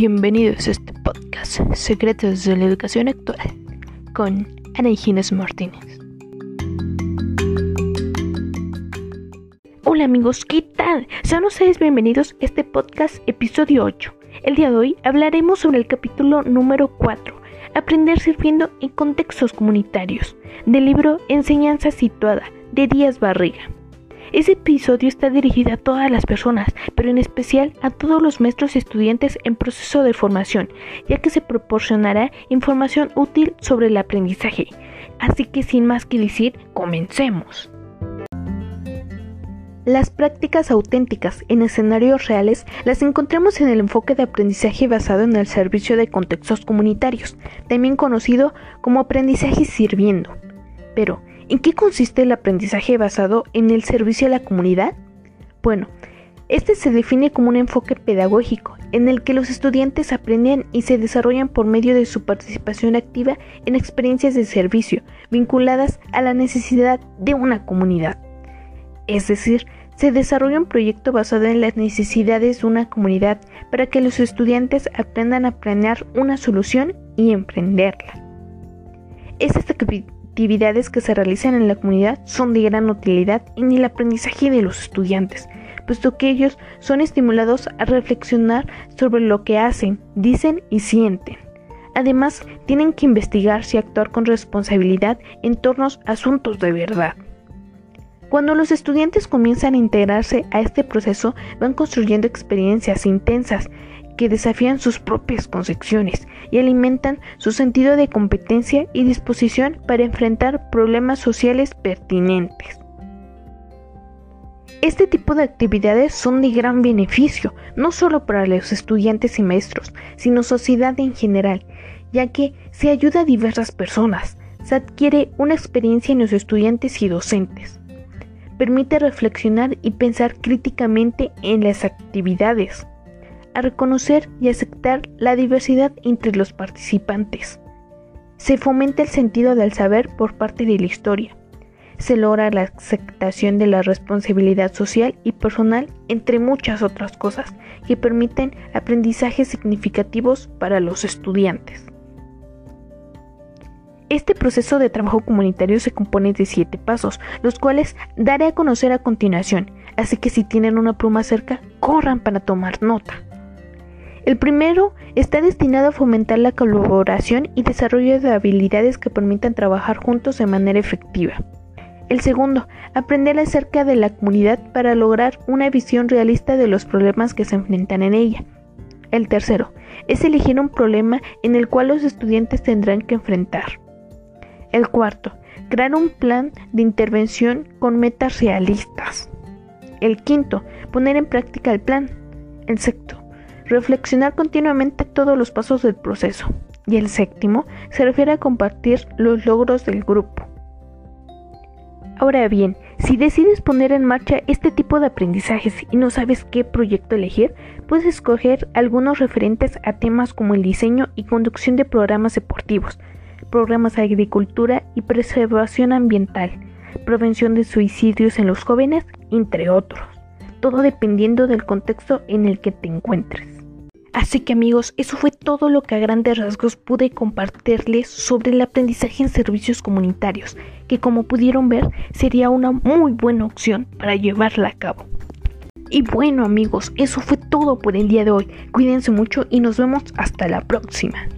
Bienvenidos a este podcast Secretos de la Educación Actual con Ana Ginés Martínez. Hola amigos, ¿qué tal? Sean ustedes bienvenidos a este podcast episodio 8. El día de hoy hablaremos sobre el capítulo número 4, Aprender sirviendo en contextos comunitarios, del libro Enseñanza situada, de Díaz Barriga. Ese episodio está dirigido a todas las personas, pero en especial a todos los maestros y estudiantes en proceso de formación, ya que se proporcionará información útil sobre el aprendizaje. Así que sin más que decir, comencemos. Las prácticas auténticas en escenarios reales las encontramos en el enfoque de aprendizaje basado en el servicio de contextos comunitarios, también conocido como aprendizaje sirviendo. Pero, ¿En qué consiste el aprendizaje basado en el servicio a la comunidad? Bueno, este se define como un enfoque pedagógico en el que los estudiantes aprenden y se desarrollan por medio de su participación activa en experiencias de servicio vinculadas a la necesidad de una comunidad. Es decir, se desarrolla un proyecto basado en las necesidades de una comunidad para que los estudiantes aprendan a planear una solución y emprenderla. Este actividades que se realizan en la comunidad son de gran utilidad en el aprendizaje de los estudiantes, puesto que ellos son estimulados a reflexionar sobre lo que hacen, dicen y sienten. Además, tienen que investigarse y actuar con responsabilidad en torno a asuntos de verdad. Cuando los estudiantes comienzan a integrarse a este proceso, van construyendo experiencias intensas que desafían sus propias concepciones y alimentan su sentido de competencia y disposición para enfrentar problemas sociales pertinentes. Este tipo de actividades son de gran beneficio, no solo para los estudiantes y maestros, sino sociedad en general, ya que se ayuda a diversas personas, se adquiere una experiencia en los estudiantes y docentes, permite reflexionar y pensar críticamente en las actividades, a reconocer y aceptar la diversidad entre los participantes. Se fomenta el sentido del saber por parte de la historia. Se logra la aceptación de la responsabilidad social y personal, entre muchas otras cosas, que permiten aprendizajes significativos para los estudiantes. Este proceso de trabajo comunitario se compone de siete pasos, los cuales daré a conocer a continuación, así que si tienen una pluma cerca, corran para tomar nota. El primero está destinado a fomentar la colaboración y desarrollo de habilidades que permitan trabajar juntos de manera efectiva. El segundo, aprender acerca de la comunidad para lograr una visión realista de los problemas que se enfrentan en ella. El tercero, es elegir un problema en el cual los estudiantes tendrán que enfrentar. El cuarto, crear un plan de intervención con metas realistas. El quinto, poner en práctica el plan. El sexto, reflexionar continuamente todos los pasos del proceso. Y el séptimo se refiere a compartir los logros del grupo. Ahora bien, si decides poner en marcha este tipo de aprendizajes y no sabes qué proyecto elegir, puedes escoger algunos referentes a temas como el diseño y conducción de programas deportivos, programas de agricultura y preservación ambiental, prevención de suicidios en los jóvenes, entre otros, todo dependiendo del contexto en el que te encuentres. Así que amigos, eso fue todo lo que a grandes rasgos pude compartirles sobre el aprendizaje en servicios comunitarios, que como pudieron ver sería una muy buena opción para llevarla a cabo. Y bueno amigos, eso fue todo por el día de hoy. Cuídense mucho y nos vemos hasta la próxima.